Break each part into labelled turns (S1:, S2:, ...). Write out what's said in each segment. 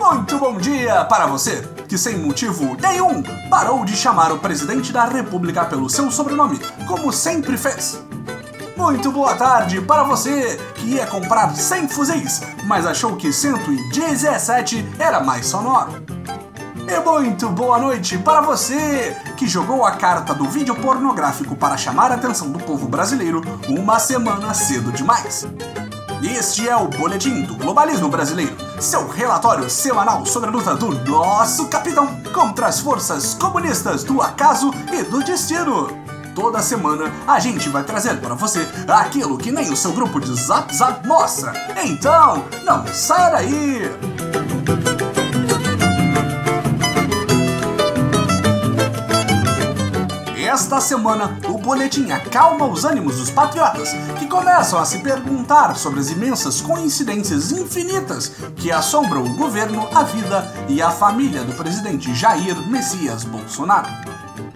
S1: Muito bom dia para você que, sem motivo nenhum, parou de chamar o presidente da República pelo seu sobrenome, como sempre fez. Muito boa tarde para você que ia comprar 100 fuzis, mas achou que 117 era mais sonoro. E muito boa noite para você que jogou a carta do vídeo pornográfico para chamar a atenção do povo brasileiro uma semana cedo demais. Este é o Boletim do Globalismo Brasileiro, seu relatório semanal sobre a luta do nosso capitão contra as forças comunistas do acaso e do destino. Toda semana a gente vai trazer para você aquilo que nem o seu grupo de Zap Zap mostra. Então, não saia daí! Esta semana, o boletim acalma os ânimos dos patriotas, que começam a se perguntar sobre as imensas coincidências infinitas que assombram o governo, a vida e a família do presidente Jair Messias Bolsonaro.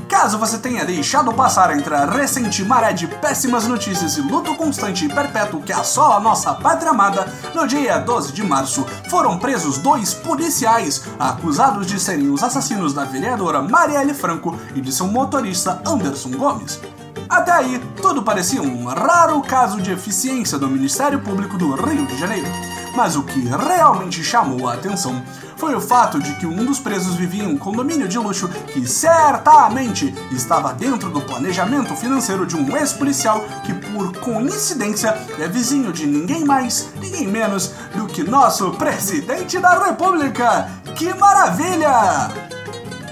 S1: Caso você tenha deixado passar entre a recente maré de péssimas notícias e luto constante e perpétuo que assola a nossa pátria amada, no dia 12 de março foram presos dois policiais acusados de serem os assassinos da vereadora Marielle Franco e de seu motorista Anderson Gomes. Até aí, tudo parecia um raro caso de eficiência do Ministério Público do Rio de Janeiro. Mas o que realmente chamou a atenção foi o fato de que um dos presos vivia em um condomínio de luxo que certamente estava dentro do planejamento financeiro de um ex-policial que, por coincidência, é vizinho de ninguém mais, ninguém menos do que nosso presidente da República. Que maravilha!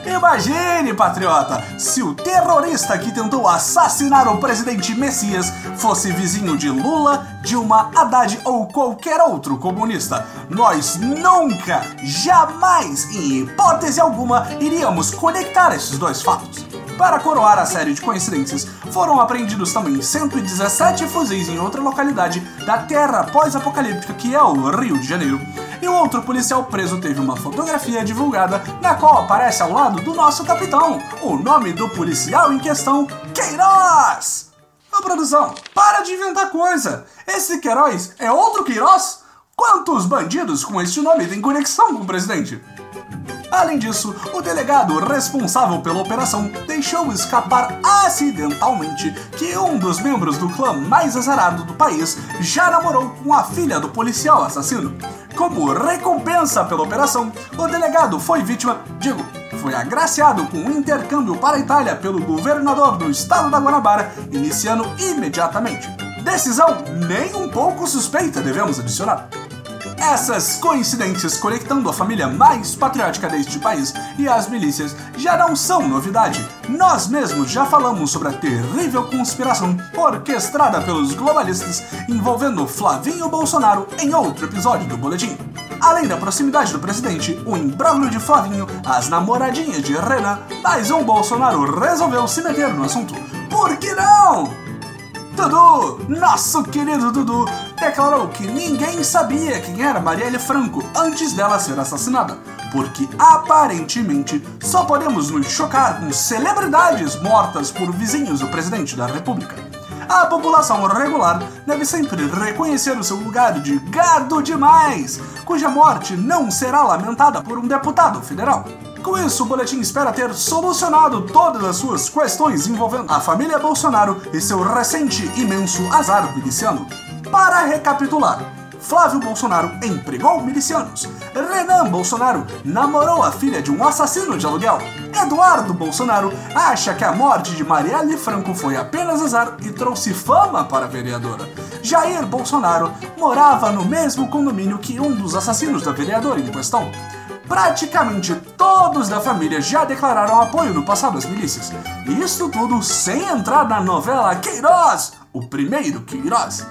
S1: Imagine, patriota, se o terrorista que tentou assassinar o presidente Messias fosse vizinho de Lula, Dilma, Haddad ou qualquer outro comunista. Nós nunca, jamais, em hipótese alguma, iríamos conectar esses dois fatos. Para coroar a série de coincidências, foram apreendidos também 117 fuzis em outra localidade da terra pós-apocalíptica que é o Rio de Janeiro. E o outro policial preso teve uma fotografia divulgada na qual aparece ao lado do nosso capitão o nome do policial em questão, Queiroz! Ô produção, para de inventar coisa! Esse Queiroz é outro Queiroz? Quantos bandidos com este nome têm conexão com o presidente? Além disso, o delegado responsável pela operação deixou escapar acidentalmente que um dos membros do clã mais azarado do país já namorou com a filha do policial assassino. Como recompensa pela operação, o delegado foi vítima, digo, foi agraciado com um intercâmbio para a Itália pelo governador do estado da Guanabara, iniciando imediatamente. Decisão nem um pouco suspeita, devemos adicionar. Essas coincidências conectando a família mais patriótica deste país e as milícias já não são novidade. Nós mesmos já falamos sobre a terrível conspiração orquestrada pelos globalistas envolvendo Flavinho Bolsonaro em outro episódio do Boletim. Além da proximidade do presidente, o imbróglio de Flavinho, as namoradinhas de Renan, mais um Bolsonaro resolveu se meter no assunto. Por que não? Dudu, nosso querido Dudu, declarou que ninguém sabia quem era Marielle Franco antes dela ser assassinada, porque aparentemente só podemos nos chocar com celebridades mortas por vizinhos do presidente da República. A população regular deve sempre reconhecer o seu lugar de gado demais, cuja morte não será lamentada por um deputado federal. Com isso, o boletim espera ter solucionado todas as suas questões envolvendo a família Bolsonaro e seu recente imenso azar miliciano. Para recapitular, Flávio Bolsonaro empregou milicianos. Renan Bolsonaro namorou a filha de um assassino de aluguel. Eduardo Bolsonaro acha que a morte de Marielle Franco foi apenas azar e trouxe fama para a vereadora. Jair Bolsonaro morava no mesmo condomínio que um dos assassinos da vereadora em questão. Praticamente todos da família já declararam apoio no passado às milícias. E isso tudo sem entrar na novela Queiroz, o primeiro Queiroz.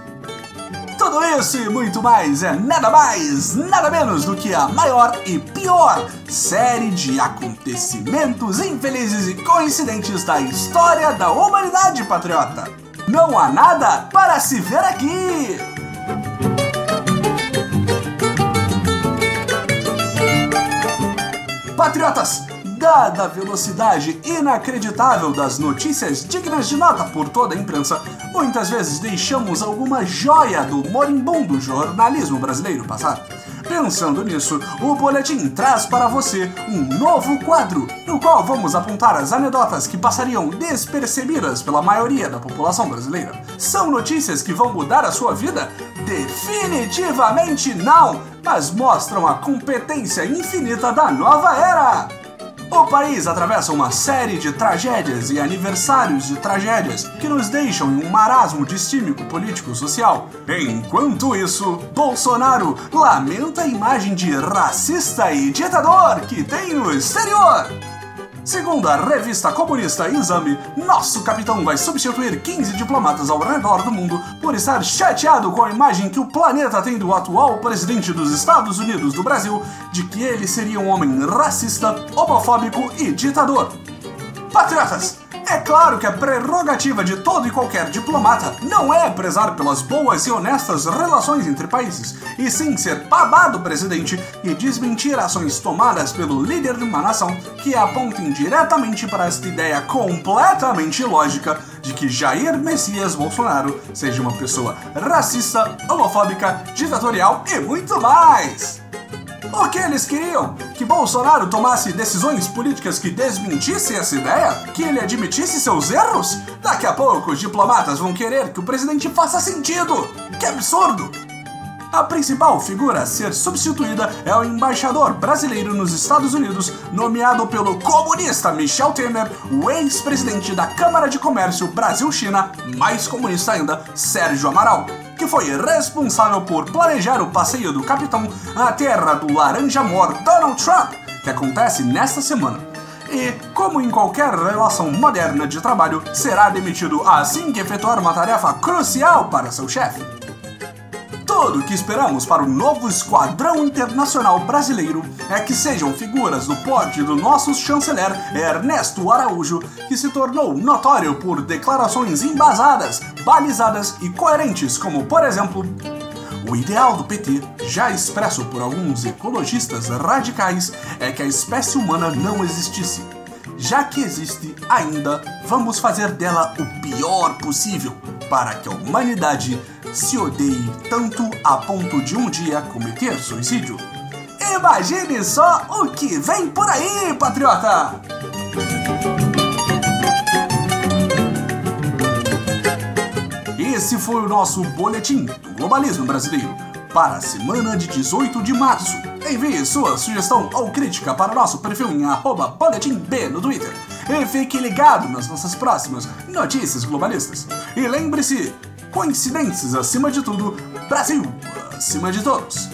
S1: Tudo isso e muito mais é nada mais, nada menos do que a maior e pior série de acontecimentos infelizes e coincidentes da história da humanidade patriota. Não há nada para se ver aqui! Patriotas, Dada a velocidade inacreditável das notícias dignas de nota por toda a imprensa, muitas vezes deixamos alguma joia do moribundo jornalismo brasileiro passar. Pensando nisso, o boletim traz para você um novo quadro, no qual vamos apontar as anedotas que passariam despercebidas pela maioria da população brasileira. São notícias que vão mudar a sua vida? Definitivamente não, mas mostram a competência infinita da nova era. O país atravessa uma série de tragédias e aniversários de tragédias que nos deixam em um marasmo distímico político-social. Enquanto isso, Bolsonaro lamenta a imagem de racista e ditador que tem no exterior. Segundo a revista comunista Exame, nosso capitão vai substituir 15 diplomatas ao redor do mundo por estar chateado com a imagem que o planeta tem do atual presidente dos Estados Unidos do Brasil de que ele seria um homem racista, homofóbico e ditador. Patriotas, é claro que a prerrogativa de todo e qualquer diplomata não é prezar pelas boas e honestas relações entre países, e sim ser babado presidente e desmentir ações tomadas pelo líder de uma nação que apontem diretamente para esta ideia completamente ilógica de que Jair Messias Bolsonaro seja uma pessoa racista, homofóbica, ditatorial e muito mais. O que eles queriam? Que Bolsonaro tomasse decisões políticas que desmentissem essa ideia? Que ele admitisse seus erros? Daqui a pouco os diplomatas vão querer que o presidente faça sentido! Que absurdo! A principal figura a ser substituída é o embaixador brasileiro nos Estados Unidos, nomeado pelo comunista Michel Temer, o ex-presidente da Câmara de Comércio Brasil-China, mais comunista ainda, Sérgio Amaral que foi responsável por planejar o passeio do capitão à terra do laranja-mor Donald Trump, que acontece nesta semana. E, como em qualquer relação moderna de trabalho, será demitido assim que efetuar uma tarefa crucial para seu chefe. Tudo o que esperamos para o novo Esquadrão Internacional Brasileiro é que sejam figuras do porte do nosso chanceler Ernesto Araújo, que se tornou notório por declarações embasadas, balizadas e coerentes, como, por exemplo, o ideal do PT, já expresso por alguns ecologistas radicais, é que a espécie humana não existisse. Já que existe ainda, vamos fazer dela o pior possível para que a humanidade se odeie tanto a ponto de um dia cometer suicídio. Imagine só o que vem por aí, patriota! Esse foi o nosso boletim do globalismo brasileiro para a semana de 18 de março. Envie sua sugestão ou crítica para o nosso perfil em arroba boletimb no Twitter. E fique ligado nas nossas próximas notícias globalistas. E lembre-se, coincidências acima de tudo, Brasil acima de todos.